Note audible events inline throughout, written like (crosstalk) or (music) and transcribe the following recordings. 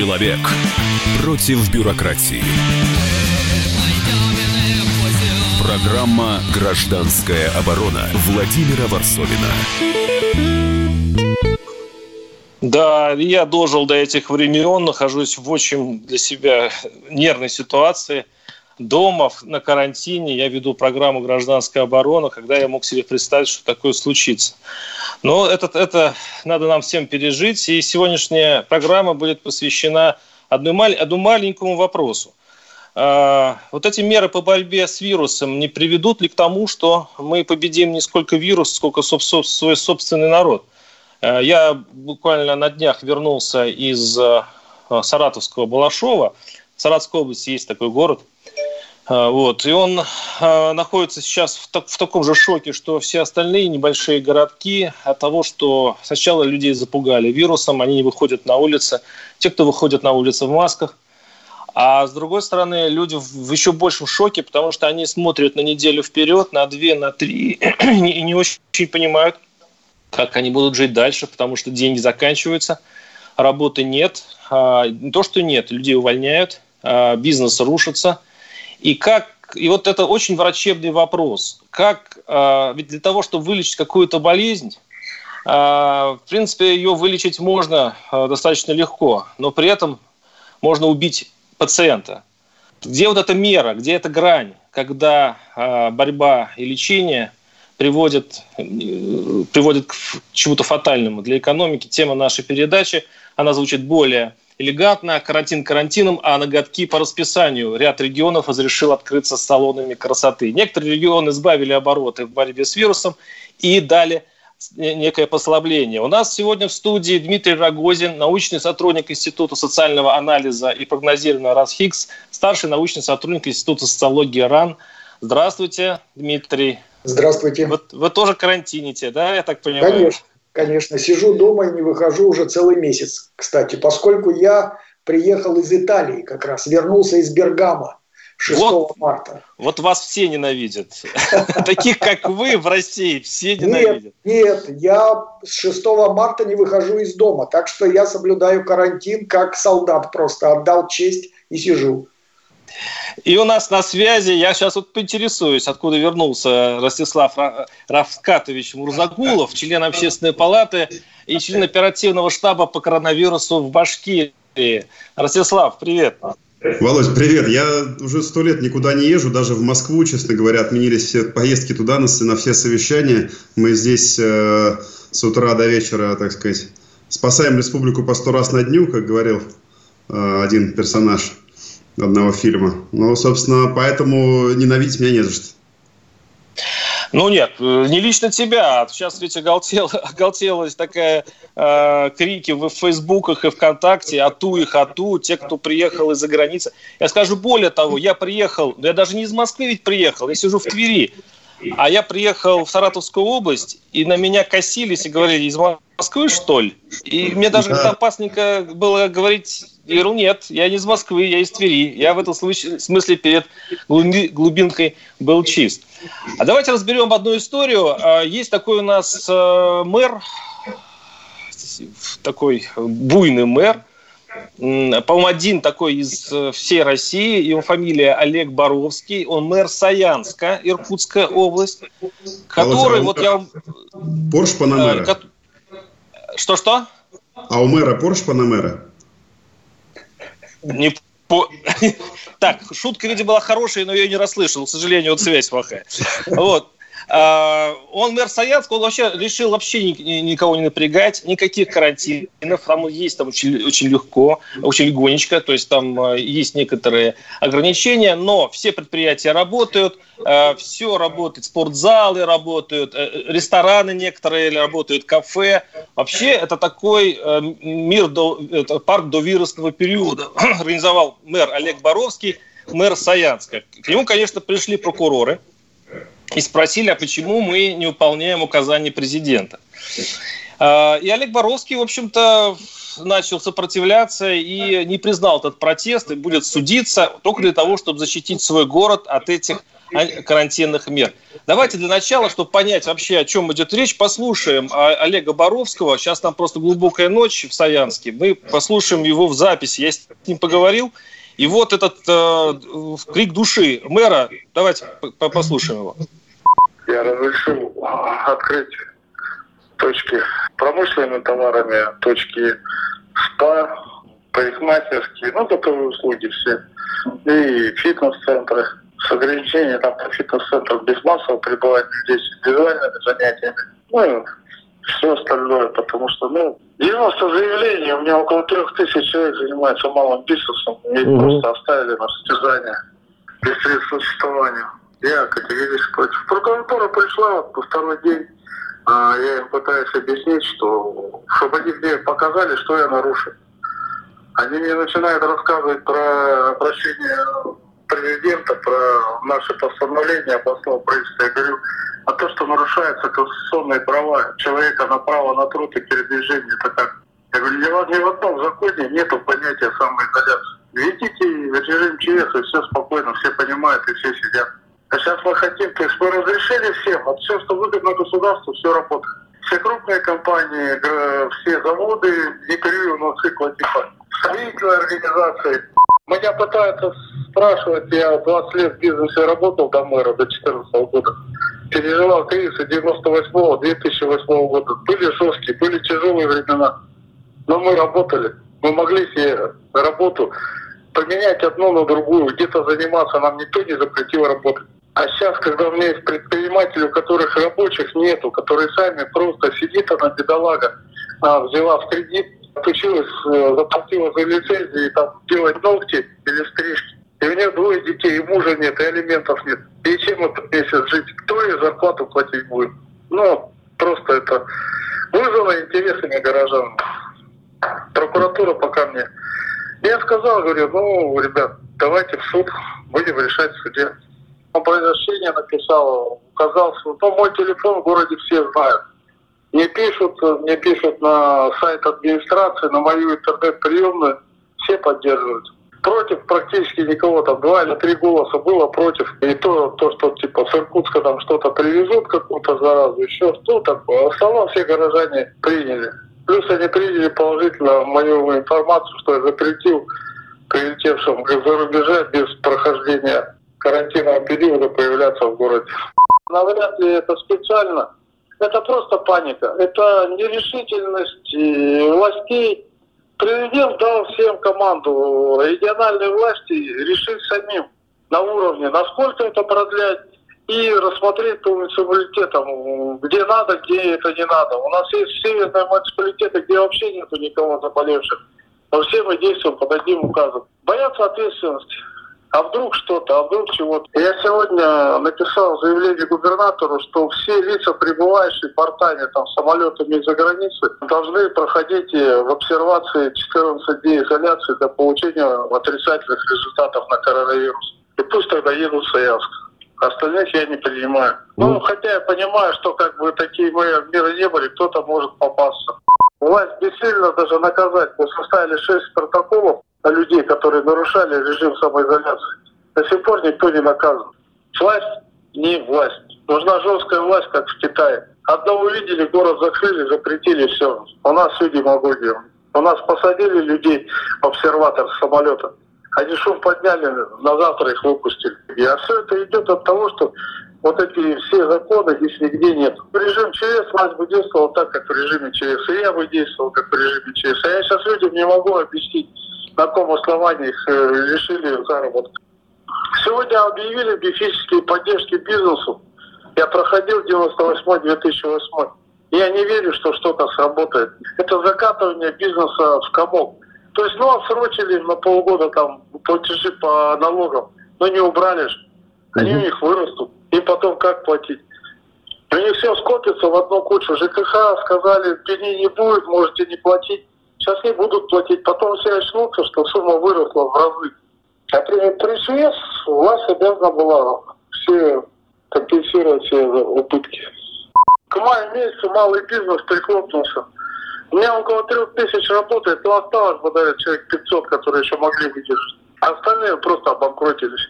Человек против бюрократии. Программа «Гражданская оборона» Владимира Варсовина. Да, я дожил до этих времен, нахожусь в очень для себя нервной ситуации. Дома, на карантине, я веду программу «Гражданская оборона», когда я мог себе представить, что такое случится. Но это, это надо нам всем пережить, и сегодняшняя программа будет посвящена одной, одному маленькому вопросу. А, вот эти меры по борьбе с вирусом не приведут ли к тому, что мы победим не сколько вирус, сколько свой собственный народ? А, я буквально на днях вернулся из а, Саратовского Балашова. В Саратовской области есть такой город. Вот. И он находится сейчас в, так, в таком же шоке, что все остальные небольшие городки от того, что сначала людей запугали вирусом, они не выходят на улицы. Те, кто выходят на улицы в масках – а с другой стороны, люди в еще большем шоке, потому что они смотрят на неделю вперед, на две, на три, (clears throat) и не очень понимают, как они будут жить дальше, потому что деньги заканчиваются, работы нет. А, не то, что нет, людей увольняют, а, бизнес рушится. И как и вот это очень врачебный вопрос. Как, а, ведь для того, чтобы вылечить какую-то болезнь, в принципе, ее вылечить можно достаточно легко, но при этом можно убить пациента. Где вот эта мера, где эта грань, когда э, борьба и лечение приводит, э, приводит к чему-то фатальному для экономики. Тема нашей передачи, она звучит более элегантно, карантин карантином, а ноготки по расписанию. Ряд регионов разрешил открыться салонами красоты. Некоторые регионы избавили обороты в борьбе с вирусом и дали некое послабление. У нас сегодня в студии Дмитрий Рогозин, научный сотрудник Института социального анализа и прогнозирования РАСХИКС, старший научный сотрудник Института социологии РАН. Здравствуйте, Дмитрий. Здравствуйте. Вы, вы тоже карантините, да, я так понимаю? Конечно, конечно. Сижу дома и не выхожу уже целый месяц, кстати, поскольку я приехал из Италии как раз, вернулся из Бергама 6 вот, марта. Вот вас все ненавидят. (laughs) Таких, как вы в России, все ненавидят. Нет, нет, я с 6 марта не выхожу из дома, так что я соблюдаю карантин как солдат просто, отдал честь и сижу. И у нас на связи, я сейчас вот поинтересуюсь, откуда вернулся Ростислав Равкатович Мурзагулов, член общественной палаты и член оперативного штаба по коронавирусу в Башкирии. Ростислав, привет. Володь, привет. Я уже сто лет никуда не езжу, даже в Москву, честно говоря, отменились все поездки туда на, все совещания. Мы здесь э, с утра до вечера, так сказать, спасаем республику по сто раз на дню, как говорил э, один персонаж одного фильма. Ну, собственно, поэтому ненавидеть меня не за что. Ну нет, э, не лично тебя. Сейчас ведь оголтел, (laughs) оголтелась такая э, крики в фейсбуках и ВКонтакте, ату их, ату, те, кто приехал из-за границы. Я скажу более того, я приехал, я даже не из Москвы ведь приехал, я сижу в Твери. А я приехал в Саратовскую область, и на меня косились и говорили, из Москвы, что ли? И мне даже да. опасненько было говорить, я говорю, нет, я не из Москвы, я из Твери. Я в этом смысле перед глубинкой был чист. А давайте разберем одну историю. А, есть такой у нас э, мэр, такой буйный мэр, по-моему, один такой из э, всей России, его фамилия Олег Боровский, он мэр Саянска, Иркутская область, который, а вот я... Порш Панамера. Э, что-что? А у мэра Порш Панамера? Не по... (laughs) Так, шутка, видимо, была хорошая, но я ее не расслышал. К сожалению, вот связь плохая. Вот. А, он мэр Саянска, он вообще решил вообще никого не напрягать, никаких карантинов, там есть там очень, очень легко, очень легонечко, то есть там а, есть некоторые ограничения, но все предприятия работают, а, все работает, спортзалы работают, э, рестораны некоторые работают, кафе. Вообще это такой э, мир, до, парк до вирусного периода. (clears throat) Организовал мэр Олег Боровский, мэр Саянска. К нему, конечно, пришли прокуроры, и спросили, а почему мы не выполняем указания президента. А, и Олег Боровский, в общем-то, начал сопротивляться и не признал этот протест и будет судиться только для того, чтобы защитить свой город от этих карантинных мер. Давайте для начала, чтобы понять вообще, о чем идет речь, послушаем Олега Боровского. Сейчас там просто глубокая ночь в Саянске. Мы послушаем его в записи. Я с ним поговорил. И вот этот э, крик души мэра. Давайте послушаем его. Я разрешил открыть точки промышленными товарами, точки спа, парикмахерские, ну, готовые услуги все. И фитнес-центры с ограничением там по фитнес-центру без массового пребывания здесь индивидуальными занятиями. Ну и все остальное, потому что, ну, 90 заявлений, у меня около трех тысяч человек занимается малым бизнесом, и угу. просто оставили на содержание без средств существования. Я категорически против. Прокуратура пришла вот, второй день, а я им пытаюсь объяснить, что чтобы они мне показали, что я нарушил. Они мне начинают рассказывать про обращение президента, про наше постановление областного правительства. Я говорю, а то, что нарушаются конституционные права человека на право на труд и передвижение, это как? Я говорю, ни в одном законе нету понятия самоизоляции. Видите, режим ЧС, и все спокойно, все понимают, и все сидят. А сейчас мы хотим, то есть мы разрешили всем, вот все, что выгодно государству, все работает. Все крупные компании, все заводы, не период цикла типа строительные организации. Меня пытаются спрашивать, я 20 лет в бизнесе работал до мэра, до 2014 года. Переживал кризисы 98-2008 года. Были жесткие, были тяжелые времена. Но мы работали. Мы могли себе работу поменять одну на другую, где-то заниматься. Нам никто не запретил работать. А сейчас, когда у меня есть предприниматели, у которых рабочих нету, которые сами просто сидит она бедолага, а, взяла в кредит, отучилась, э, заплатила за лицензию и там делать ногти или стрижки. И у нее двое детей, и мужа нет, и алиментов нет. И чем этот месяц жить? Кто ей зарплату платить будет? Ну, просто это вызвано интересами горожан. Прокуратура пока мне. Я сказал, говорю, ну, ребят, давайте в суд, будем решать в суде произношение написал, указал, что ну, мой телефон в городе все знают. Мне пишут, мне пишут на сайт администрации, на мою интернет-приемную, все поддерживают. Против практически никого, там два или три голоса было против. И то, то что типа с Иркутска там что-то привезут, какую-то заразу, еще что такое. А в основном все горожане приняли. Плюс они приняли положительно мою информацию, что я запретил прилетевшим за рубежа без прохождения карантинного периода появляться в городе. Навряд ли это специально. Это просто паника. Это нерешительность властей. Президент дал всем команду региональной власти решить самим на уровне, насколько это продлять, и рассмотреть по муниципалитетам, где надо, где это не надо. У нас есть северные муниципалитеты, где вообще нету никого заболевших. Но все мы действуем под одним указом. Боятся ответственности а вдруг что-то, а вдруг чего-то. Я сегодня написал заявление губернатору, что все лица, прибывающие портами там, самолетами из-за границы, должны проходить в обсервации 14 дней изоляции для получения отрицательных результатов на коронавирус. И пусть тогда едут в Саянск. Остальных я не принимаю. Ну, ну, хотя я понимаю, что как бы такие меры не были, кто-то может попасться. Власть бессильно даже наказать. Мы составили шесть протоколов нарушали режим самоизоляции. До сих пор никто не наказан. Власть не власть. Нужна жесткая власть, как в Китае. Одно увидели, город закрыли, запретили, все. У нас все демагогия. У нас посадили людей в обсерватор самолета. Они шум подняли, на завтра их выпустили. А все это идет от того, что вот эти все законы здесь нигде нет. Режим ЧС власть бы действовал так, как в режиме ЧС. И я бы действовал, как в режиме ЧС. А я сейчас людям не могу объяснить, на каком основании их э, лишили заработка. Сегодня объявили бифические поддержки бизнесу. Я проходил 98-2008. Я не верю, что что-то сработает. Это закатывание бизнеса в комок. То есть, ну, отсрочили на полгода там платежи по налогам, но не убрали же. Они у них вырастут. И потом как платить? У них все скопится в одну кучу. ЖКХ сказали, пени не будет, можете не платить. Сейчас не будут платить. Потом все очнутся, что сумма выросла в разы. А при, при СУС власть обязана была все компенсировать все убытки. К маю месяцу малый бизнес прихлопнулся. У меня около трех тысяч работает, но осталось, подарит человек 500, которые еще могли выдержать. Остальные просто обанкротились.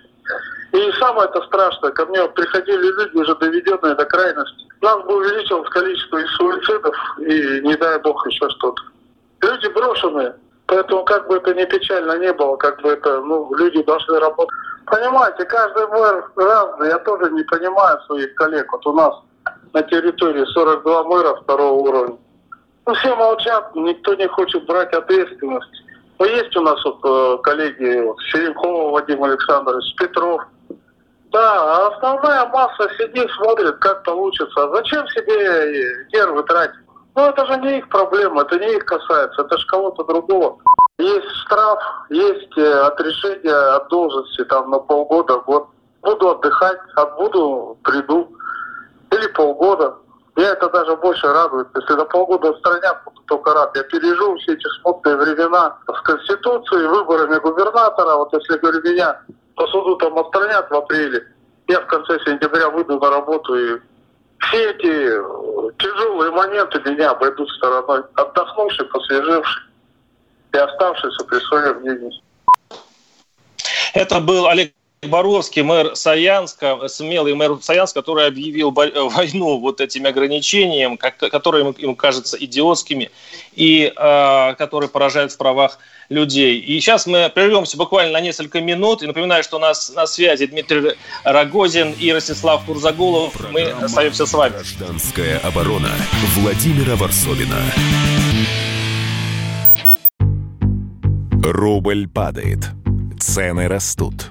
И самое это страшное, ко мне приходили люди, уже доведенные до крайности. Нас бы увеличилось количество и суицидов, и не дай бог еще что-то. Люди брошенные. Поэтому как бы это ни печально не было, как бы это, ну, люди должны работать. Понимаете, каждый мэр разный. Я тоже не понимаю своих коллег. Вот у нас на территории 42 мэра второго уровня. Ну, все молчат, никто не хочет брать ответственность. Но есть у нас вот э, коллеги вот, Серенкова Вадим Александрович, Петров. Да, а основная масса сидит, смотрит, как получится. А зачем себе нервы тратить? Ну, это же не их проблема, это не их касается, это же кого-то другого. Есть штраф, есть э, отрешение от должности там на полгода, год. Буду отдыхать, отбуду, приду. Или полгода. Я это даже больше радует. Если на полгода отстранят, буду только рад. Я пережил все эти смутные времена с Конституцией, выборами губернатора. Вот если, говорю, меня по суду там отстранят в апреле, я в конце сентября выйду на работу и все эти э, тяжелые моменты меня обойдут стороной. Отдохнувший, посвежевший и оставшийся при своем мнении. Это был Олег Боровский, мэр Саянска, смелый мэр Саянска, который объявил войну вот этим ограничениям, которые ему кажутся идиотскими и э, которые поражают в правах людей. И сейчас мы прервемся буквально на несколько минут. И напоминаю, что у нас на связи Дмитрий Рогозин и Ростислав Курзагулов. Мы остаемся с вами. Гражданская оборона Владимира Варсовина. Рубль падает. Цены растут.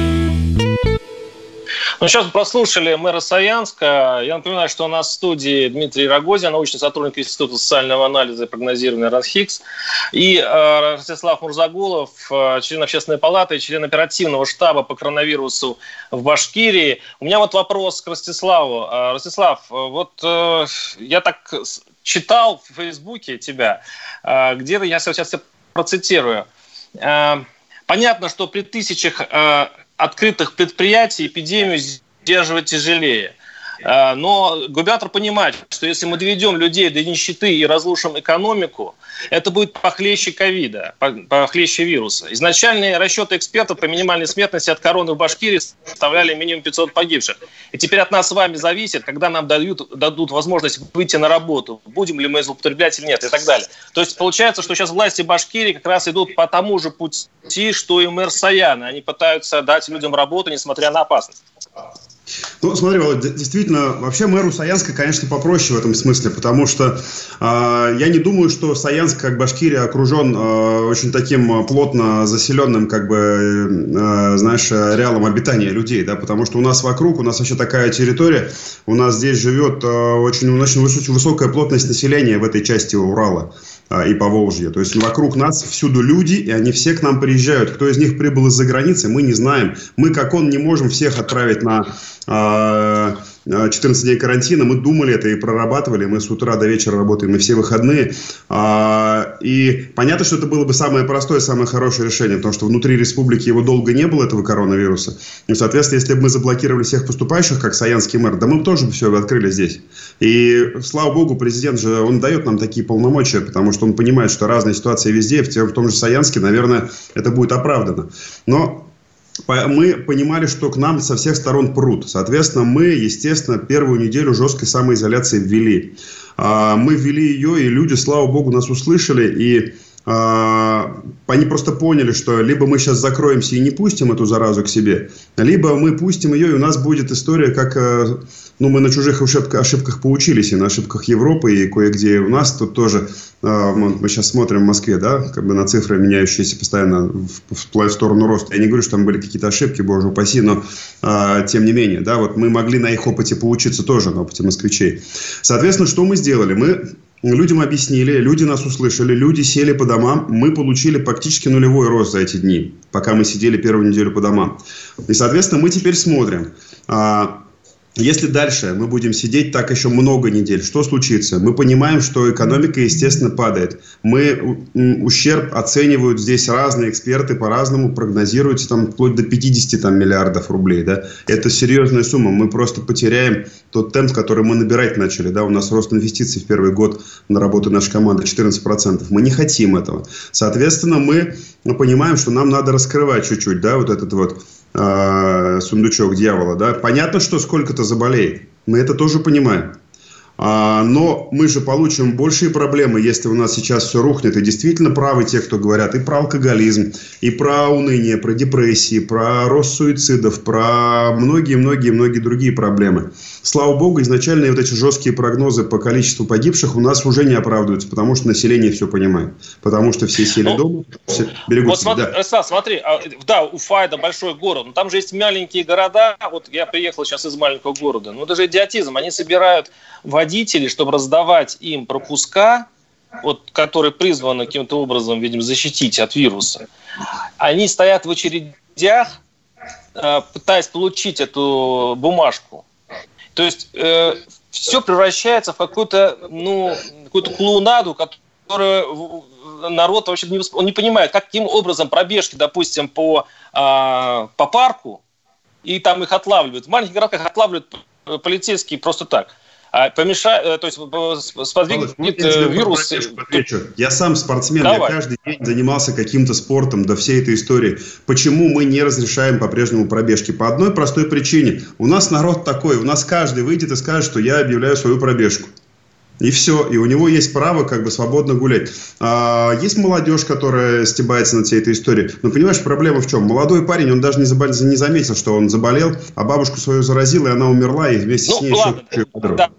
Ну, сейчас прослушали мэра Саянска. Я напоминаю, что у нас в студии Дмитрий Рогозин, научный сотрудник Института социального анализа и прогнозирования РАНХИКС, и э, Ростислав Мурзагулов, э, член общественной палаты, член оперативного штаба по коронавирусу в Башкирии. У меня вот вопрос к Ростиславу. Э, Ростислав, э, вот э, я так читал в Фейсбуке тебя, э, где-то я сейчас процитирую. Э, понятно, что при тысячах э, открытых предприятий эпидемию сдерживать тяжелее. А, но губернатор понимает, что если мы доведем людей до нищеты и разрушим экономику, это будет похлеще ковида, похлеще вируса. Изначальные расчеты экспертов по минимальной смертности от короны в Башкирии составляли минимум 500 погибших. И теперь от нас с вами зависит, когда нам дают, дадут возможность выйти на работу, будем ли мы злоупотреблять или нет и так далее. То есть получается, что сейчас власти Башкирии как раз идут по тому же пути, что и мэр Саяна. Они пытаются дать людям работу, несмотря на опасность. Ну, смотри, действительно, вообще мэру Саянска, конечно, попроще в этом смысле, потому что э, я не думаю, что Саянск, как Башкирия, окружен э, очень таким плотно заселенным, как бы, э, знаешь, реалом обитания людей, да, потому что у нас вокруг, у нас вообще такая территория, у нас здесь живет э, очень, очень высокая плотность населения в этой части Урала. А, и по Волжье. То есть вокруг нас всюду люди, и они все к нам приезжают. Кто из них прибыл из-за границы, мы не знаем. Мы, как он, не можем всех отправить на а, 14 дней карантина, мы думали это и прорабатывали, мы с утра до вечера работаем и все выходные. А, и понятно, что это было бы самое простое, самое хорошее решение, потому что внутри республики его долго не было, этого коронавируса. И, соответственно, если бы мы заблокировали всех поступающих, как Саянский мэр, да мы бы тоже все открыли здесь. И, слава богу, президент же, он дает нам такие полномочия, потому что он понимает, что разные ситуации везде, в том же Саянске, наверное, это будет оправдано. Но мы понимали, что к нам со всех сторон прут. Соответственно, мы, естественно, первую неделю жесткой самоизоляции ввели. А, мы ввели ее, и люди, слава богу, нас услышали. И они просто поняли, что либо мы сейчас закроемся и не пустим эту заразу к себе, либо мы пустим ее, и у нас будет история, как э, ну, мы на чужих ошибках, поучились, и на ошибках Европы, и кое-где у нас тут тоже, а, мы сейчас смотрим в Москве, да, как бы на цифры, меняющиеся постоянно в, в сторону роста. Я не говорю, что там были какие-то ошибки, боже упаси, но а, тем не менее, да, вот мы могли на их опыте поучиться тоже, на опыте москвичей. Соответственно, что мы сделали? Мы Людям объяснили, люди нас услышали, люди сели по домам. Мы получили практически нулевой рост за эти дни, пока мы сидели первую неделю по домам. И, соответственно, мы теперь смотрим. А, если дальше мы будем сидеть так еще много недель, что случится? Мы понимаем, что экономика, естественно, падает. Мы ущерб оценивают здесь разные эксперты по-разному, прогнозируются там вплоть до 50 там, миллиардов рублей. Да? Это серьезная сумма. Мы просто потеряем тот темп, который мы набирать начали. Да? У нас рост инвестиций в первый год на работу нашей команды 14%. Мы не хотим этого. Соответственно, мы понимаем, что нам надо раскрывать чуть-чуть да, вот этот вот э, сундучок дьявола, да, понятно, что сколько-то заболеет. Мы это тоже понимаем. А, но мы же получим большие проблемы, если у нас сейчас все рухнет. И действительно правы те, кто говорят и про алкоголизм, и про уныние, про депрессии, про рост суицидов, про многие-многие-многие другие проблемы. Слава богу, изначальные вот эти жесткие прогнозы по количеству погибших у нас уже не оправдываются, потому что население все понимает. Потому что все сели ну, дома, все берегут вот смотри, да. Стас, смотри, а, да, Уфа – это большой город, но там же есть маленькие города. Вот я приехал сейчас из маленького города. Ну, это же идиотизм. Они собирают водителей, чтобы раздавать им пропуска, вот, которые призваны каким-то образом, видимо, защитить от вируса, они стоят в очередях, э, пытаясь получить эту бумажку. То есть э, все превращается в какую-то, ну, какую-то клоунаду, которую народ вообще не, он не понимает, каким образом пробежки, допустим, по, э, по парку, и там их отлавливают. В маленьких городах отлавливают полицейские просто так а помешать, э, то есть сподвигнет э, вирус. Я сам спортсмен, Давай. я каждый день занимался каким-то спортом до всей этой истории. Почему мы не разрешаем по-прежнему пробежки? По одной простой причине. У нас народ такой, у нас каждый выйдет и скажет, что я объявляю свою пробежку. И все. И у него есть право как бы свободно гулять. А, есть молодежь, которая стебается над всей этой историей. Но понимаешь, проблема в чем? Молодой парень, он даже не, забол... не заметил, что он заболел, а бабушку свою заразил, и она умерла, и вместе ну, с ней ладно, еще... Да,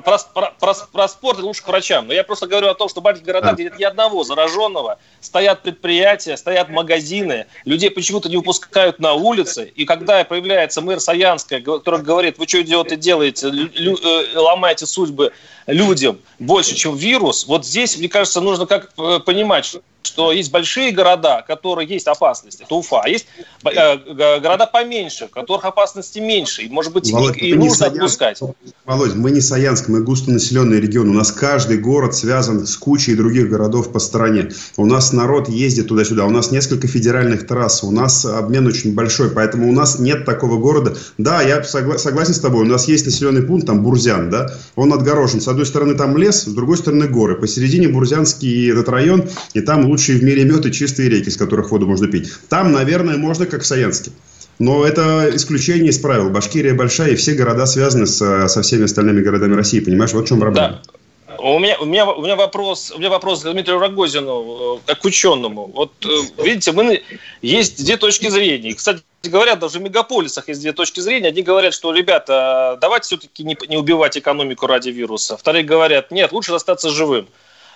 про, про, про, про спорт лучше к врачам. Но я просто говорю о том, что в маленьких городах, где нет ни одного зараженного, стоят предприятия, стоят магазины, людей почему-то не выпускают на улицы. И когда появляется мэр Саянская, который говорит, вы что, идиоты, делаете, лю, э, ломаете судьбы людям больше, чем вирус, вот здесь, мне кажется, нужно как э, понимать, что есть большие города, которые есть опасность, это Уфа, а есть э, города поменьше, в которых опасности меньше, и, может быть, Володь, и, и нужно Саянск. отпускать. Володь, мы не Саянск, мы густонаселенный регион, у нас каждый город связан с кучей других городов по стране. У нас народ ездит туда-сюда, у нас несколько федеральных трасс, у нас обмен очень большой, поэтому у нас нет такого города. Да, я согла- согласен с тобой, у нас есть населенный пункт, там Бурзян, да, он отгорожен. С одной стороны там лес, с другой стороны горы. Посередине Бурзянский этот район, и там лучшие в мире мед и чистые реки, из которых воду можно пить. Там, наверное, можно, как в Саянске. Но это исключение из правил. Башкирия большая, и все города связаны с, со всеми остальными городами России. Понимаешь, вот в чем проблема. Да. У меня, у, меня, у, меня вопрос, у меня вопрос к Дмитрию Рогозину, э, как ученому. Вот э, видите, мы, есть две точки зрения. Кстати говоря, даже в мегаполисах есть две точки зрения. Одни говорят, что, ребята, давайте все-таки не, не убивать экономику ради вируса. Вторые говорят, нет, лучше остаться живым.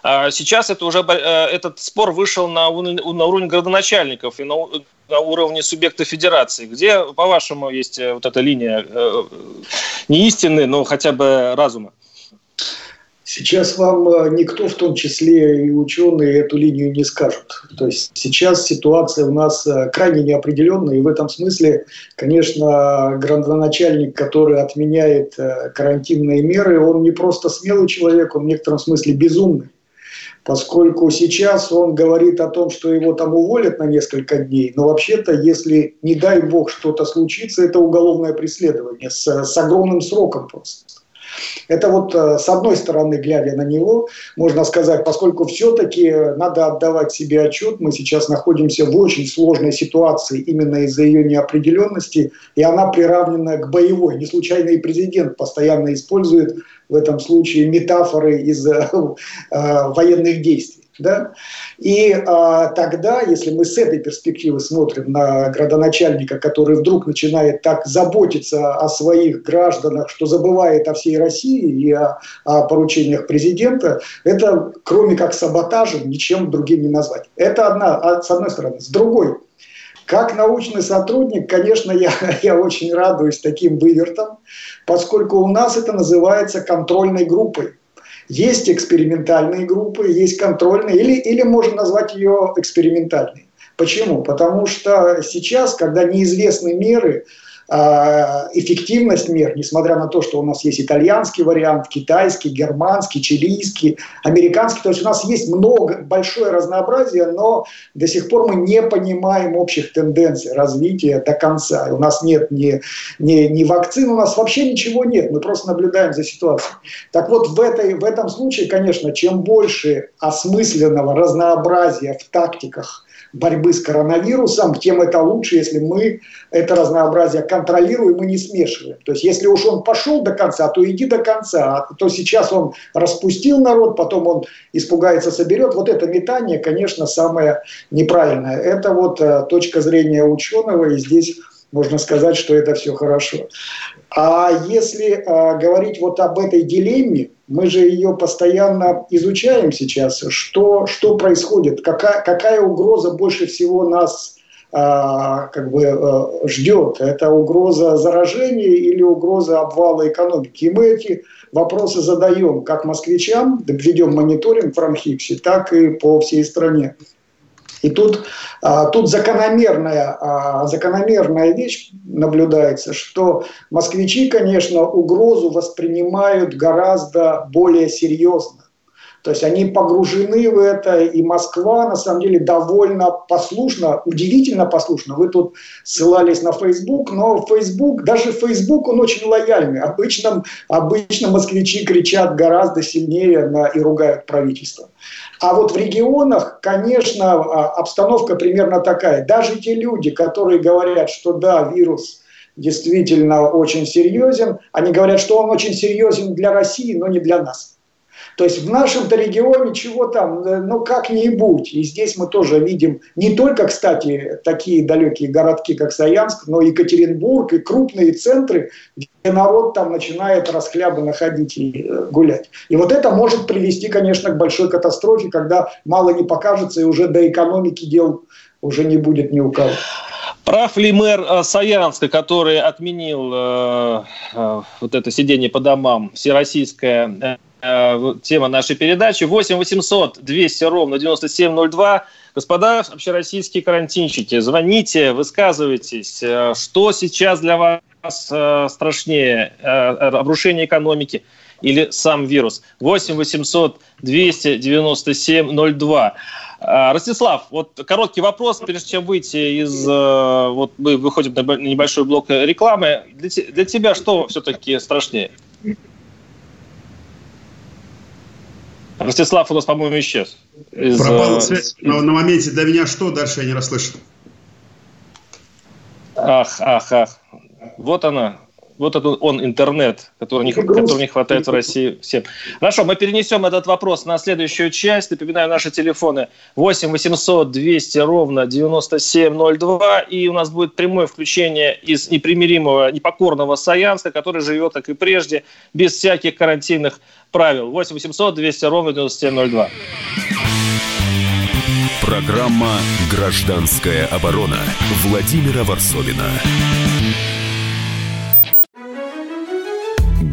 А сейчас это уже, э, этот спор вышел на, на уровень градоначальников и на, на уровне субъекта федерации. Где, по-вашему, есть вот эта линия не истины, но хотя бы разума? Сейчас вам э, никто, в том числе и ученые, эту линию не скажут. То есть сейчас ситуация у нас э, крайне неопределенная, и в этом смысле, конечно, градоначальник, который отменяет э, карантинные меры, он не просто смелый человек, он в некотором смысле безумный поскольку сейчас он говорит о том, что его там уволят на несколько дней, но вообще-то, если, не дай бог, что-то случится, это уголовное преследование с, с огромным сроком просто. Это вот э, с одной стороны, глядя на него, можно сказать, поскольку все-таки надо отдавать себе отчет, мы сейчас находимся в очень сложной ситуации именно из-за ее неопределенности, и она приравнена к боевой. Не случайно и президент постоянно использует в этом случае метафоры из э, э, военных действий. Да? И а, тогда, если мы с этой перспективы смотрим на градоначальника, который вдруг начинает так заботиться о своих гражданах, что забывает о всей России и о, о поручениях президента, это, кроме как саботажем, ничем другим не назвать. Это одна, а, с одной стороны. С другой, как научный сотрудник, конечно, я, (laughs) я очень радуюсь таким вывертам, поскольку у нас это называется контрольной группой. Есть экспериментальные группы, есть контрольные, или, или можно назвать ее экспериментальной. Почему? Потому что сейчас, когда неизвестны меры, эффективность мер, несмотря на то, что у нас есть итальянский вариант, китайский, германский, чилийский, американский. То есть у нас есть много, большое разнообразие, но до сих пор мы не понимаем общих тенденций развития до конца. У нас нет ни, ни, ни вакцин, у нас вообще ничего нет. Мы просто наблюдаем за ситуацией. Так вот, в, этой, в этом случае, конечно, чем больше осмысленного разнообразия в тактиках борьбы с коронавирусом, тем это лучше, если мы это разнообразие контролируем и не смешиваем. То есть если уж он пошел до конца, то иди до конца. А то сейчас он распустил народ, потом он испугается, соберет. Вот это метание, конечно, самое неправильное. Это вот э, точка зрения ученого, и здесь можно сказать, что это все хорошо. А если э, говорить вот об этой дилемме, мы же ее постоянно изучаем сейчас, что, что происходит, какая, какая угроза больше всего нас э, как бы э, ждет. Это угроза заражения или угроза обвала экономики. И мы эти вопросы задаем как москвичам, ведем мониторинг в Рамхипсе, так и по всей стране. И тут, а, тут закономерная, а, закономерная вещь наблюдается, что москвичи, конечно, угрозу воспринимают гораздо более серьезно. То есть они погружены в это, и Москва на самом деле довольно послушна, удивительно послушна. Вы тут ссылались на Facebook, но Facebook, даже Facebook, он очень лояльный. Обычно, обычно москвичи кричат гораздо сильнее на, и ругают правительство. А вот в регионах, конечно, а, обстановка примерно такая. Даже те люди, которые говорят, что да, вирус действительно очень серьезен, они говорят, что он очень серьезен для России, но не для нас. То есть в нашем-то регионе чего там, э, ну как-нибудь. И здесь мы тоже видим не только, кстати, такие далекие городки, как Саянск, но и Екатеринбург, и крупные центры, где народ там начинает расхлябанно ходить и э, гулять. И вот это может привести, конечно, к большой катастрофе, когда мало не покажется, и уже до экономики дел уже не будет ни у кого. Прав ли мэр э, Саянска, который отменил э, э, вот это сидение по домам, всероссийское тема нашей передачи. 8 800 200 ровно 9702. Господа общероссийские карантинщики, звоните, высказывайтесь. Э, что сейчас для вас э, страшнее? Обрушение экономики или сам вирус? 8 800 297 02. Ростислав, вот короткий вопрос, прежде чем выйти из... Вот мы выходим на небольшой блок рекламы. Для, для тебя что все-таки страшнее? Ростислав у нас, по-моему, исчез. Из... Пропала связь. Но на моменте для меня что? Дальше я не расслышал. Ах, ах, ах. Вот она, вот это он интернет, который не, который не хватает в России всем. Хорошо, мы перенесем этот вопрос на следующую часть. Напоминаю, наши телефоны 8 800 200 ровно 9702. И у нас будет прямое включение из непримиримого, непокорного Саянска, который живет, как и прежде, без всяких карантинных правил. 8 800 200 ровно 9702. Программа «Гражданская оборона» Владимира Варсовина.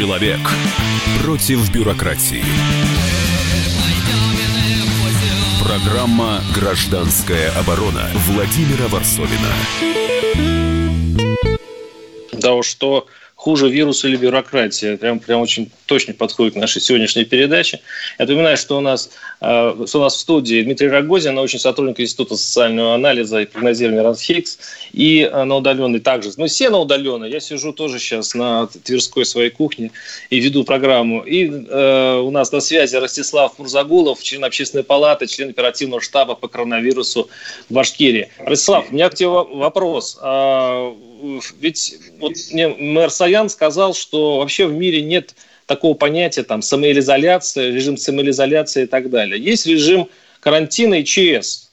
Человек против бюрократии. Программа «Гражданская оборона» Владимира Варсовина. Да уж что хуже вирус или бюрократия. Прям, прям очень точно подходит к нашей сегодняшней передаче. Я напоминаю, что у нас у нас в студии Дмитрий Рогозин, научный сотрудник Института социального анализа и прогнозирования РАНХИКС, и э, на удаленной также. Ну, все на удаленной. Я сижу тоже сейчас на Тверской своей кухне и веду программу. И э, у нас на связи Ростислав Мурзагулов, член общественной палаты, член оперативного штаба по коронавирусу в Башкирии. Ростислав, у меня к тебе вопрос. А, ведь вот мне мэр Саян сказал, что вообще в мире нет такого понятия там самоизоляция, режим самоизоляции и так далее. Есть режим карантина и ЧС.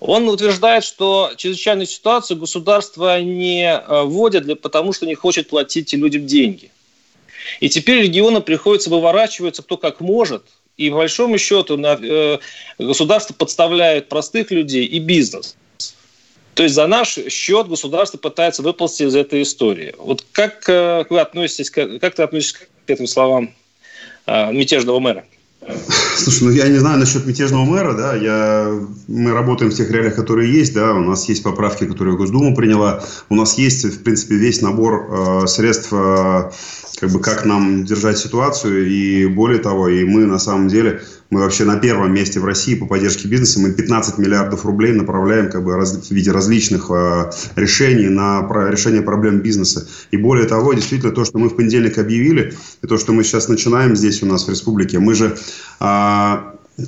Он утверждает, что чрезвычайную ситуацию государство не э, вводит, для, потому что не хочет платить людям деньги. И теперь регионам приходится выворачиваться кто как может. И по большому счету на, э, государство подставляет простых людей и бизнес. То есть за наш счет государство пытается выползти из этой истории. Вот как э, вы относитесь, как ты относишься к этим словам э, мятежного мэра? Слушай, ну я не знаю насчет мятежного мэра, да, я, мы работаем в тех реалиях, которые есть, да, у нас есть поправки, которые Госдума приняла, у нас есть, в принципе, весь набор э, средств, э, как бы, как нам держать ситуацию, и более того, и мы на самом деле мы вообще на первом месте в России по поддержке бизнеса. Мы 15 миллиардов рублей направляем как бы, раз, в виде различных э, решений на про, решение проблем бизнеса. И более того, действительно, то, что мы в понедельник объявили, и то, что мы сейчас начинаем здесь у нас в республике, мы же э,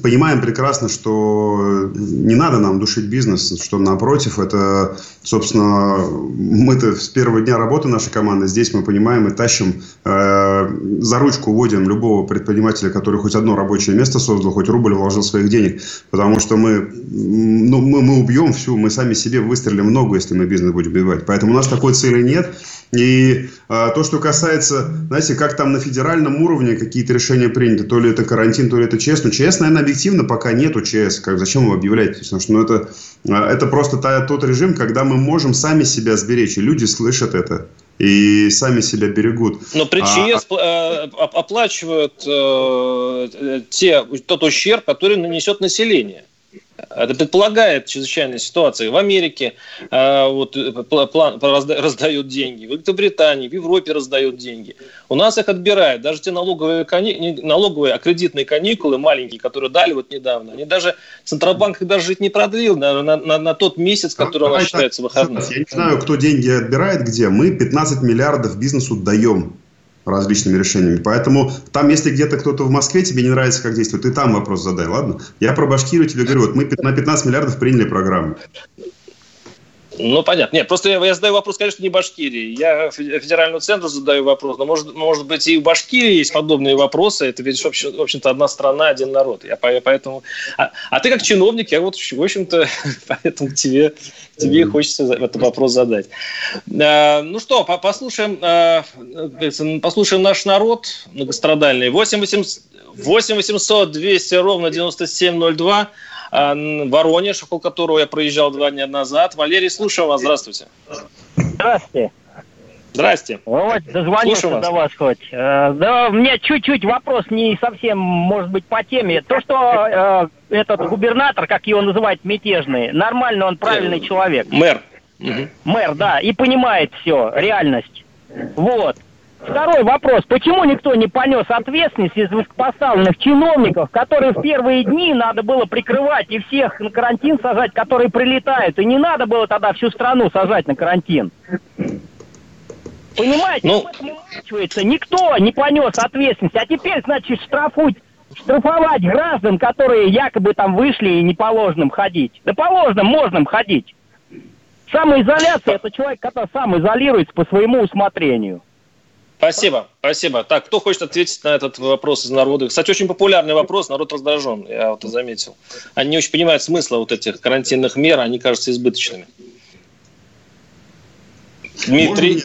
понимаем прекрасно, что не надо нам душить бизнес, что напротив, это, собственно, мы-то с первого дня работы нашей команды здесь мы понимаем и тащим, э, за ручку вводим любого предпринимателя, который хоть одно рабочее место создал, хоть рубль вложил своих денег, потому что мы, ну, мы, мы убьем всю, мы сами себе выстрелим много, если мы бизнес будем убивать. Поэтому у нас такой цели нет. И а, то, что касается, знаете, как там на федеральном уровне какие-то решения приняты, то ли это карантин, то ли это ЧС. Но ЧС, наверное, объективно пока нету ЧС. Как, зачем его объявлять? Потому что ну, это, а, это просто та, тот режим, когда мы можем сами себя сберечь. И люди слышат это и сами себя берегут. Но при ЧС а, э, оплачивают э, те, тот ущерб, который нанесет население. Это предполагает чрезвычайная ситуация. В Америке э, вот, план, разда, раздают деньги, в Великобритании, в Европе раздают деньги. У нас их отбирают. Даже те налоговые, кани... налоговые аккредитные каникулы маленькие, которые дали вот недавно, они даже Центробанк их даже жить не продлил на, на, на, на тот месяц, который у нас считается выходным. Я не знаю, кто деньги отбирает где. Мы 15 миллиардов бизнесу даем различными решениями. Поэтому там, если где-то кто-то в Москве тебе не нравится, как действует, ты там вопрос задай, ладно? Я про Башкирию тебе говорю, вот мы на 15 миллиардов приняли программу. Ну, понятно. Нет, просто я, я задаю вопрос, конечно, не Башкирии. Я федеральному центру задаю вопрос, но может, может быть и в Башкирии есть подобные вопросы. Это ведь, в общем-то, одна страна, один народ. Я поэтому... А, а ты как чиновник, я вот, в общем-то, (laughs) поэтому тебе, тебе хочется этот вопрос задать. А, ну что, послушаем, а, послушаем наш народ многострадальный. 8 800, 8 800 200 ровно 9702. А, Воронеж, около которого я проезжал два дня назад. Валерий, слушаю вас. Здравствуйте. Здравствуйте. Здрасте. Вот, дозвонился до вас хоть. Э, да, у меня чуть-чуть вопрос не совсем, может быть, по теме. То, что э, этот губернатор, как его называют, мятежный, нормально, он правильный э, человек. Мэр. Мэр, да, и понимает все, реальность. Вот. Второй вопрос. Почему никто не понес ответственность из высокопоставленных чиновников, которые в первые дни надо было прикрывать и всех на карантин сажать, которые прилетают, и не надо было тогда всю страну сажать на карантин? Понимаете, ну... никто не понес ответственность, а теперь, значит, штрафуть штрафовать граждан, которые якобы там вышли и не положенным ходить. Да положенным можно ходить. Самоизоляция – это человек, который сам изолируется по своему усмотрению. Спасибо, спасибо. Так, кто хочет ответить на этот вопрос из народа? Кстати, очень популярный вопрос, народ раздражен, я вот заметил. Они не очень понимают смысла вот этих карантинных мер, они кажутся избыточными. Дмитрий?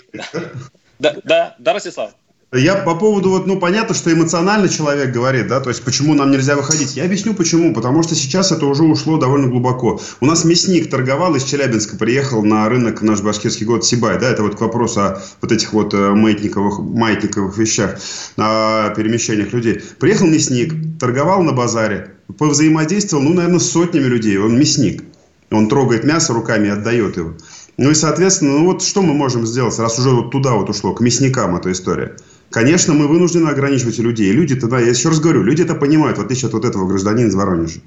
Да, да, да, Ростислав. Я по поводу, вот, ну, понятно, что эмоционально человек говорит, да, то есть, почему нам нельзя выходить. Я объясню, почему. Потому что сейчас это уже ушло довольно глубоко. У нас мясник торговал из Челябинска, приехал на рынок наш башкирский город Сибай, да, это вот к вопросу о вот этих вот э, маятниковых, маятниковых вещах, о перемещениях людей. Приехал мясник, торговал на базаре, повзаимодействовал, ну, наверное, с сотнями людей. Он мясник. Он трогает мясо руками и отдает его. Ну и, соответственно, ну вот что мы можем сделать, раз уже вот туда вот ушло, к мясникам эта история? Конечно, мы вынуждены ограничивать людей. Люди тогда, я еще раз говорю, люди это понимают, в отличие от вот этого гражданина из Воронежа.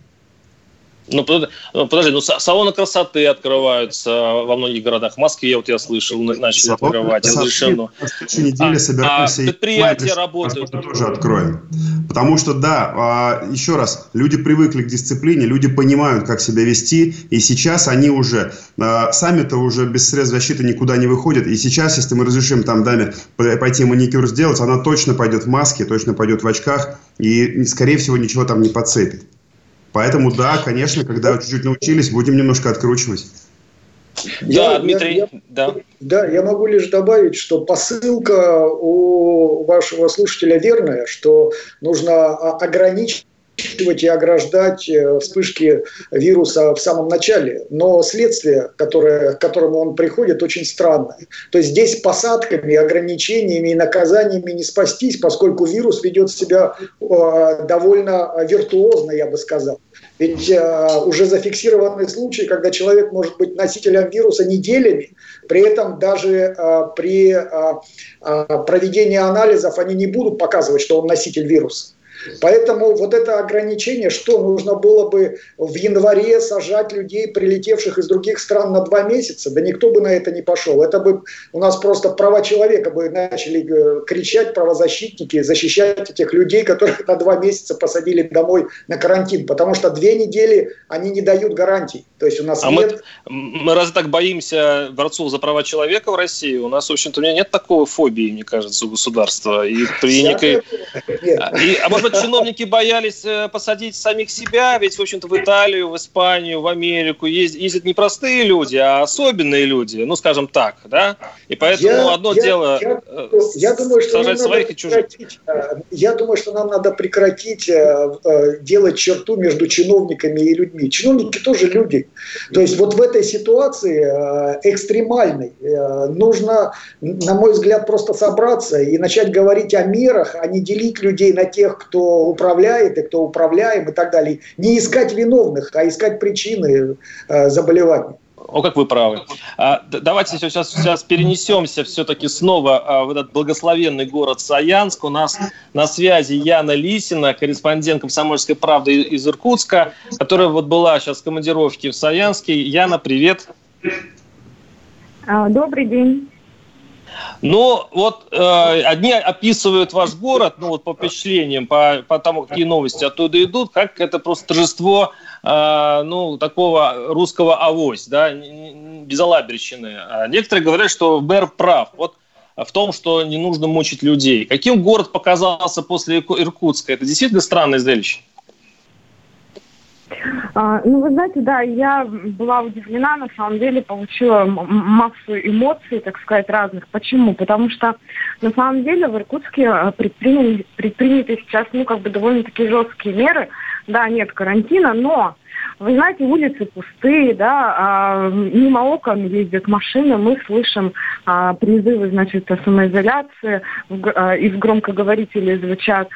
Ну, ну, подожди, ну, салоны красоты открываются во многих городах. В Москве, вот я слышал, начали Салон открывать разрешено. В следующей неделе а, собираемся... А предприятия работают. Тоже откроем. Потому что, да, а, еще раз, люди привыкли к дисциплине, люди понимают, как себя вести, и сейчас они уже, а, сами-то уже без средств защиты никуда не выходят, и сейчас, если мы разрешим там даме пойти маникюр сделать, она точно пойдет в маске, точно пойдет в очках, и, скорее всего, ничего там не подцепит. Поэтому, да, конечно, когда чуть-чуть научились, будем немножко откручивать. Да, я, Дмитрий, я, я, да. Да, я могу лишь добавить, что посылка у вашего слушателя верная, что нужно ограничить и ограждать э, вспышки вируса в самом начале. Но следствие, которое, к которому он приходит, очень странное. То есть здесь посадками, ограничениями и наказаниями не спастись, поскольку вирус ведет себя э, довольно виртуозно, я бы сказал. Ведь э, уже зафиксированы случаи, когда человек может быть носителем вируса неделями, при этом даже э, при э, э, проведении анализов они не будут показывать, что он носитель вируса. Поэтому вот это ограничение, что нужно было бы в январе сажать людей, прилетевших из других стран на два месяца, да никто бы на это не пошел. Это бы у нас просто права человека бы начали э, кричать, правозащитники, защищать этих людей, которых на два месяца посадили домой на карантин, потому что две недели они не дают гарантий. То есть у нас а нет... Мы, мы разве так боимся борцов за права человека в России? У нас, в общем-то, у меня нет такого фобии, мне кажется, у государства. И при некой... И, а может быть, чиновники боялись э, посадить самих себя, ведь, в общем-то, в Италию, в Испанию, в Америку ездят, ездят не простые люди, а особенные люди, ну, скажем так, да? И поэтому я, одно я, дело я, я думаю, что сажать своих и чужих. Э, я думаю, что нам надо прекратить э, делать черту между чиновниками и людьми. Чиновники тоже люди. То есть вот в этой ситуации экстремальной нужно, на мой взгляд, просто собраться и начать говорить о мерах, а не делить людей на тех, кто кто управляет и кто управляем и так далее. Не искать виновных, а искать причины э, заболевания. О, как вы правы. А, давайте сейчас, сейчас перенесемся все-таки снова а, в этот благословенный город Саянск. У нас на связи Яна Лисина, корреспондент «Комсомольской правды» из Иркутска, которая вот была сейчас в командировке в Саянске. Яна, привет. А, добрый день. Но вот э, одни описывают ваш город, ну вот по впечатлениям, по, по тому, какие новости оттуда идут, как это просто торжество, э, ну, такого русского авось, да, безалаберщины. А некоторые говорят, что мэр прав. Вот в том, что не нужно мучить людей. Каким город показался после Иркутска? Это действительно странное зрелище. А, ну, вы знаете, да, я была удивлена, на самом деле, получила массу эмоций, так сказать, разных. Почему? Потому что, на самом деле, в Иркутске а, предприняли, предприняты сейчас, ну, как бы довольно-таки жесткие меры. Да, нет карантина, но вы знаете, улицы пустые, да, а, мимо окон ездят машины, мы слышим а, призывы, значит, самоизоляции, а, из громкоговорителей звучат.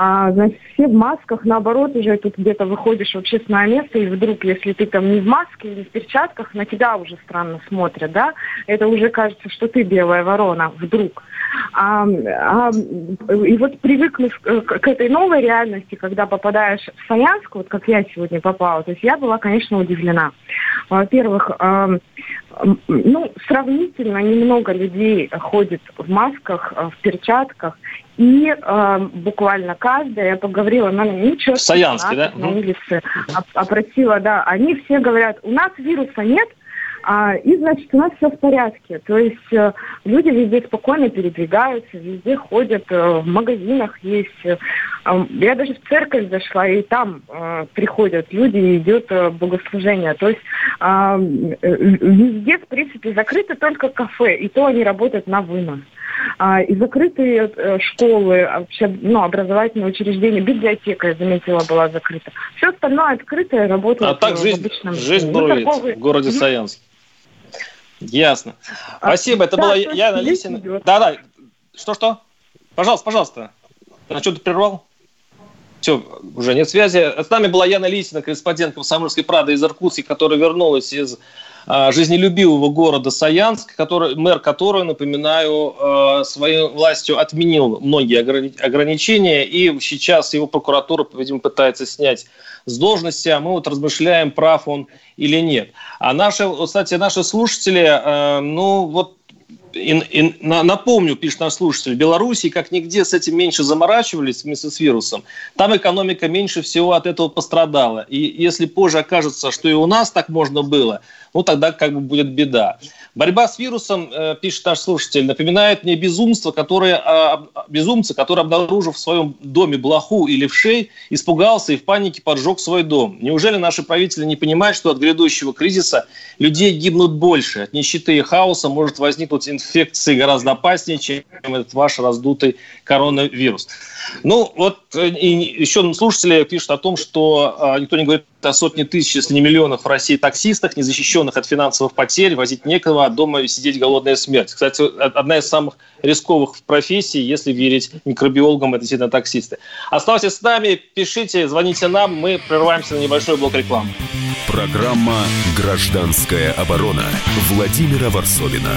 А, значит, все в масках, наоборот, уже тут где-то выходишь в общественное место, и вдруг, если ты там не в маске или в перчатках, на тебя уже странно смотрят, да, это уже кажется, что ты белая ворона, вдруг. А, а, и вот привыкнув к, к этой новой реальности, когда попадаешь в Саянск, вот как я сегодня попала, то есть я была, конечно, удивлена. Во-первых, э, ну, сравнительно немного людей ходит в масках, в перчатках, и э, буквально каждая, я поговорила, на ничего. В Саянске, да? На улице, опросила, да, они все говорят, у нас вируса нет, и, значит, у нас все в порядке. То есть э, люди везде спокойно передвигаются, везде ходят, э, в магазинах есть. Э, я даже в церковь зашла, и там приходят люди, и идет богослужение. То есть э, везде, в принципе, закрыты только кафе, и то они работают на вынос. А, и закрытые школы, а, вообще, ну, образовательные учреждения, библиотека, я заметила, была закрыта. Все остальное открытое работает. А так жизнь, жизнь бурлит ну, торговый... в городе Саянске. Ясно. А, Спасибо. Это да, была Яна Лисина. Да-да. Что-что? Пожалуйста, пожалуйста. А что ты прервал? Все, уже нет связи. С нами была Яна Лисина, корреспондент «Комсомольской правды» из Иркутска, которая вернулась из а, жизнелюбивого города Саянск, который, мэр которого, напоминаю, а, своей властью отменил многие ограничения, и сейчас его прокуратура, видимо, пытается снять с должности, а мы вот размышляем, прав он или нет. А наши, кстати, наши слушатели, а, ну вот и, и, напомню, пишет наш слушатель, в Беларуси как нигде с этим меньше заморачивались вместе с вирусом. Там экономика меньше всего от этого пострадала. И если позже окажется, что и у нас так можно было, ну тогда как бы будет беда. Борьба с вирусом, э, пишет наш слушатель, напоминает мне безумство, которое, а, безумца, который, обнаружив в своем доме блоху или вшей, испугался и в панике поджег свой дом. Неужели наши правители не понимают, что от грядущего кризиса людей гибнут больше? От нищеты и хаоса может возникнуть инфекции гораздо опаснее, чем этот ваш раздутый коронавирус. Ну, вот э, и еще слушатели пишут о том, что а, никто не говорит о сотне тысяч, если не миллионов в России таксистах, незащищенных от финансовых потерь, возить некого, а дома сидеть голодная смерть. Кстати, одна из самых рисковых профессий, если верить микробиологам, это действительно таксисты. Оставайтесь с нами, пишите, звоните нам, мы прерываемся на небольшой блок рекламы. Программа «Гражданская оборона» Владимира Варсовина.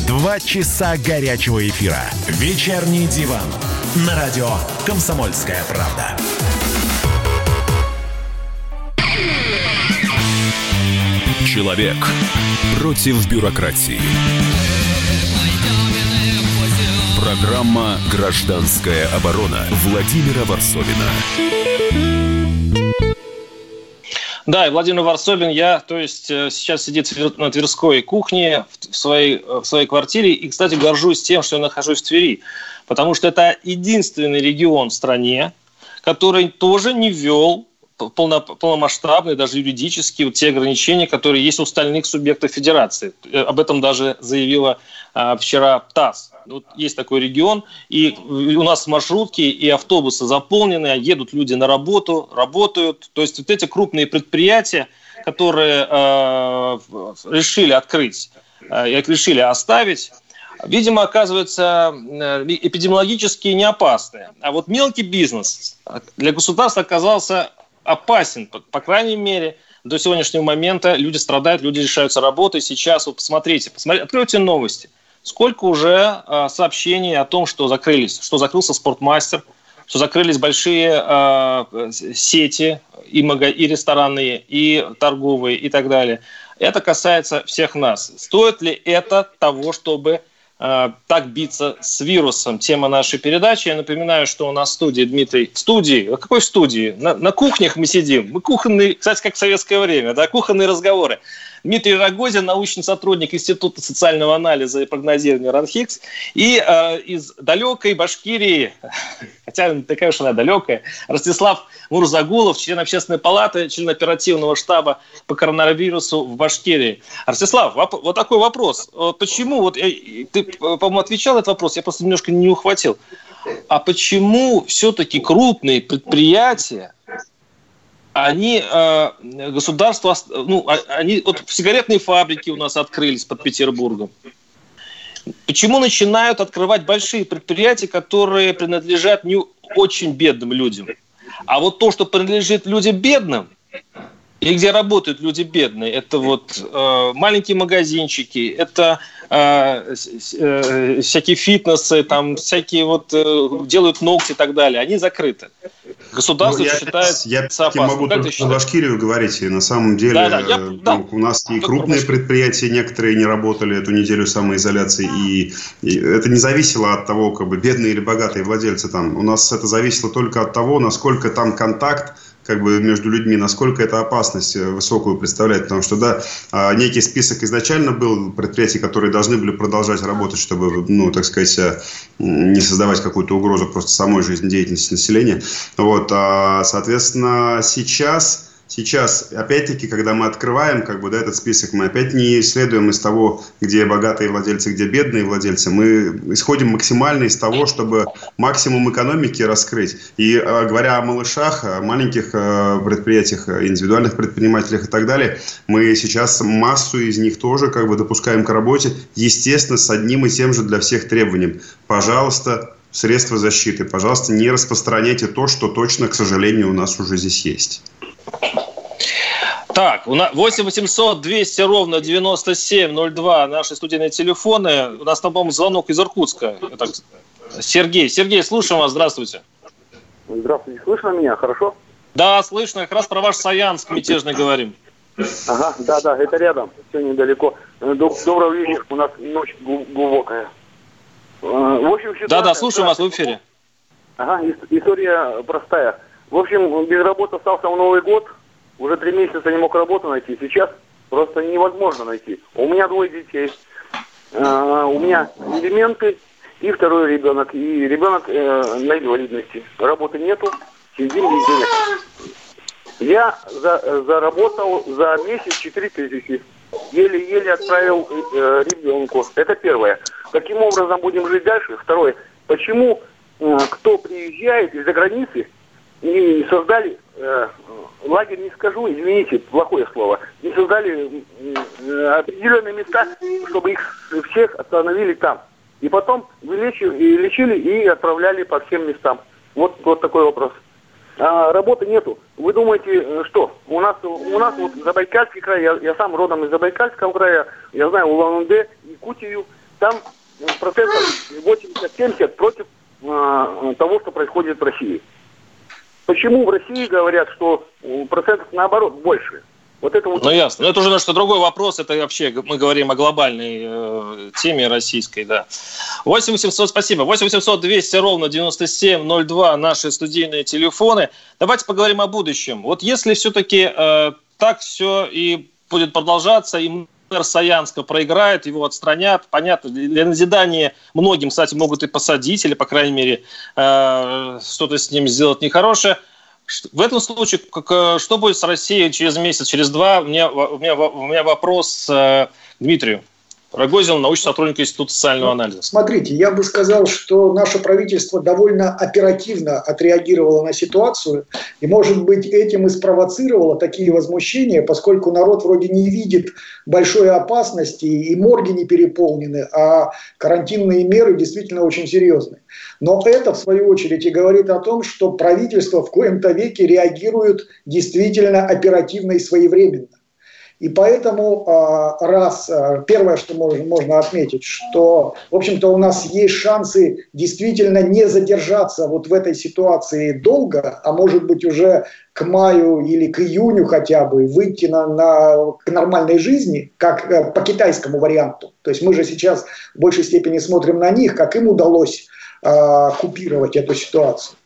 Два часа горячего эфира. Вечерний диван на радио «Комсомольская правда». Человек против бюрократии. Программа «Гражданская оборона» Владимира Варсовина. Да, и Владимир Варсобин, я, то есть, э, сейчас сидит на Тверской кухне в своей, э, в своей квартире. И, кстати, горжусь тем, что я нахожусь в Твери потому что это единственный регион в стране, который тоже не ввел полно, полномасштабные, даже юридические, вот те ограничения, которые есть у остальных субъектов федерации. Э, об этом даже заявила вчера ТАСС. Вот есть такой регион, и у нас маршрутки и автобусы заполнены, едут люди на работу, работают. То есть вот эти крупные предприятия, которые э, решили открыть, э, решили оставить, видимо, оказывается э, эпидемиологически не опасны. А вот мелкий бизнес для государства оказался опасен, по, крайней мере, до сегодняшнего момента люди страдают, люди лишаются работы. Сейчас, вот посмотрите, посмотрите откройте новости. Сколько уже э, сообщений о том, что закрылись, что закрылся спортмастер, что закрылись большие э, сети и, мага, и ресторанные, и торговые, и так далее. Это касается всех нас. Стоит ли это того, чтобы Э, так биться с вирусом. Тема нашей передачи. Я напоминаю, что у нас в студии Дмитрий. В студии? А какой студии? На, на кухнях мы сидим. Мы кухонные, кстати, как в советское время, да, кухонные разговоры. Дмитрий Рогозин, научный сотрудник Института социального анализа и прогнозирования РАНХИКС. И э, из далекой Башкирии, (laughs) хотя такая уж она далекая, Ростислав Мурзагулов, член общественной палаты, член оперативного штаба по коронавирусу в Башкирии. Ростислав, вот такой вопрос. Почему, вот э, ты, по-моему, отвечал этот вопрос, я просто немножко не ухватил. А почему все-таки крупные предприятия они э, государство, ну, а, они вот сигаретные фабрики у нас открылись под Петербургом. Почему начинают открывать большие предприятия, которые принадлежат не очень бедным людям? А вот то, что принадлежит людям бедным, и где работают люди бедные, это вот э, маленькие магазинчики, это э, э, всякие фитнесы, там всякие вот э, делают ногти и так далее, они закрыты. Государство ну, я, считает я, могу как только про Башкирию говорить, и на самом деле да, да, я, ну, да. у нас и крупные предприятия некоторые не работали эту неделю самоизоляции, и, и это не зависело от того, как бы бедные или богатые владельцы там. У нас это зависело только от того, насколько там контакт как бы между людьми, насколько эта опасность э, высокую представляет, потому что, да, а, некий список изначально был предприятий, которые должны были продолжать работать, чтобы, ну, так сказать, э, не создавать какую-то угрозу просто самой жизнедеятельности населения. Вот, а, соответственно, сейчас сейчас, опять-таки, когда мы открываем как бы, да, этот список, мы опять не исследуем из того, где богатые владельцы, где бедные владельцы. Мы исходим максимально из того, чтобы максимум экономики раскрыть. И э, говоря о малышах, о маленьких э, предприятиях, индивидуальных предпринимателях и так далее, мы сейчас массу из них тоже как бы допускаем к работе, естественно, с одним и тем же для всех требованием. Пожалуйста, средства защиты. Пожалуйста, не распространяйте то, что точно, к сожалению, у нас уже здесь есть. Так, у нас 8 800 200 ровно 9702 наши студийные телефоны. У нас там, по-моему, звонок из Иркутска. Это Сергей. Сергей, слушаем вас. Здравствуйте. Здравствуйте. Слышно меня? Хорошо? Да, слышно. Как раз про ваш Саянск мятежный говорим. Ага, да, да, это рядом. Все недалеко. Доброго вечера. У нас ночь глубокая. Э, в общем, ситуация... Да, да, слушаю вас в эфире. Ага, история простая. В общем, без работы остался в Новый год. Уже три месяца не мог работу найти. Сейчас просто невозможно найти. У меня двое детей. Uh, у меня элементы и второй ребенок. И ребенок uh, на инвалидности. Работы нету, сидим без денег. Я за, заработал за месяц 4 тысячи. Еле-еле отправил э, ребенку. Это первое. Каким образом будем жить дальше? Второе. Почему э, кто приезжает из-за границы и создали э, лагерь, не скажу, извините, плохое слово, не создали э, определенные места, чтобы их всех остановили там. И потом вылечили, и лечили и отправляли по всем местам. Вот, вот такой вопрос. А, работы нету. Вы думаете, э, что? У нас, у нас вот Забайкальский край, я, я сам родом из Забайкальского края, я знаю Улан-Удэ, Якутию, там процентов 80-70 против э, того, что происходит в России. Почему в России говорят, что процентов наоборот больше? Вот это вот... Ну ясно. Но это уже немножко другой вопрос. Это вообще мы говорим о глобальной э, теме российской, да. 8 800, спасибо. 8 800 200 ровно 9702 наши студийные телефоны. Давайте поговорим о будущем. Вот если все-таки э, так все и будет продолжаться, и мэр Саянска проиграет, его отстранят. Понятно, для назидания многим, кстати, могут и посадить, или, по крайней мере, э, что-то с ним сделать нехорошее. В этом случае, как, э, что будет с Россией через месяц, через два? У меня, у меня, у меня вопрос э, Дмитрию. Рогозин, научный сотрудник Института социального ну, анализа. Смотрите, я бы сказал, что наше правительство довольно оперативно отреагировало на ситуацию, и, может быть, этим и спровоцировало такие возмущения, поскольку народ вроде не видит большой опасности, и морги не переполнены, а карантинные меры действительно очень серьезные. Но это, в свою очередь, и говорит о том, что правительство в коем-то веке реагирует действительно оперативно и своевременно. И поэтому а, раз, а, первое, что можно, отметить, что, в общем-то, у нас есть шансы действительно не задержаться вот в этой ситуации долго, а может быть уже к маю или к июню хотя бы выйти на, на, к нормальной жизни, как э, по китайскому варианту. То есть мы же сейчас в большей степени смотрим на них, как им удалось э, купировать эту ситуацию.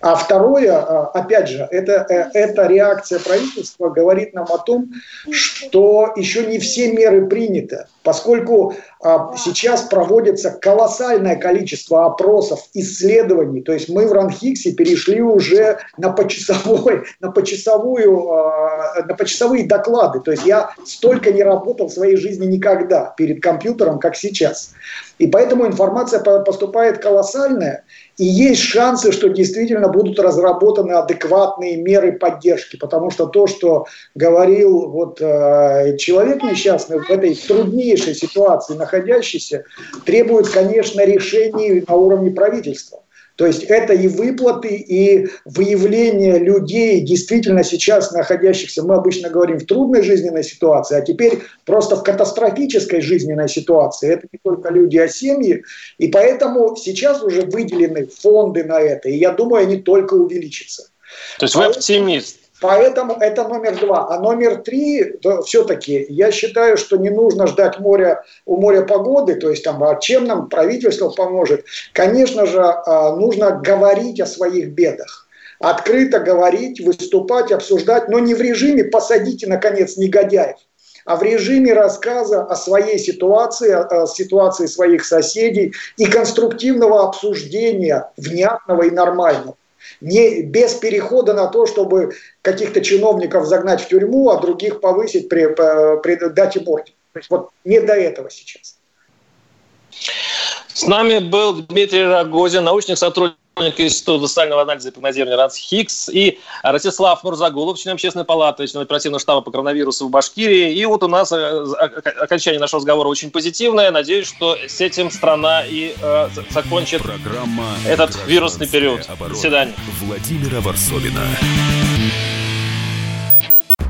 А второе, а, опять же, это, э, эта реакция правительства говорит нам о том, что еще не все меры приняты, поскольку а, сейчас проводится колоссальное количество опросов, исследований. То есть мы в Ранхиксе перешли уже на, почасовой, (laughs) на, почасовую, а, на почасовые доклады. То есть я столько не работал в своей жизни никогда перед компьютером, как сейчас. И поэтому информация поступает колоссальная. И есть шансы, что действительно будут разработаны адекватные меры поддержки, потому что то, что говорил вот, э, человек несчастный в этой труднейшей ситуации находящийся, требует, конечно, решений на уровне правительства. То есть это и выплаты, и выявление людей, действительно сейчас находящихся, мы обычно говорим, в трудной жизненной ситуации, а теперь просто в катастрофической жизненной ситуации. Это не только люди, а семьи. И поэтому сейчас уже выделены фонды на это. И я думаю, они только увеличатся. То есть вы оптимист? Поэтому это номер два. А номер три, все-таки, я считаю, что не нужно ждать моря, у моря погоды, то есть там, а чем нам правительство поможет. Конечно же, а, нужно говорить о своих бедах. Открыто говорить, выступать, обсуждать, но не в режиме «посадите, наконец, негодяев», а в режиме рассказа о своей ситуации, о ситуации своих соседей и конструктивного обсуждения, внятного и нормального. Не, без перехода на то, чтобы каких-то чиновников загнать в тюрьму, а других повысить, при, при, дать им орден. То есть вот не до этого сейчас. С нами был Дмитрий Рогозин, научный сотрудник Института социального анализа и прогнозирования РАНС Хикс и Ростислав Мурзагулов, член Общественной палаты, член оперативного штаба по коронавирусу в Башкирии. И вот у нас э, окончание нашего разговора очень позитивное. Надеюсь, что с этим страна и э, закончит Программа этот вирусный период. Оборона. До свидания. Владимира Варсовина.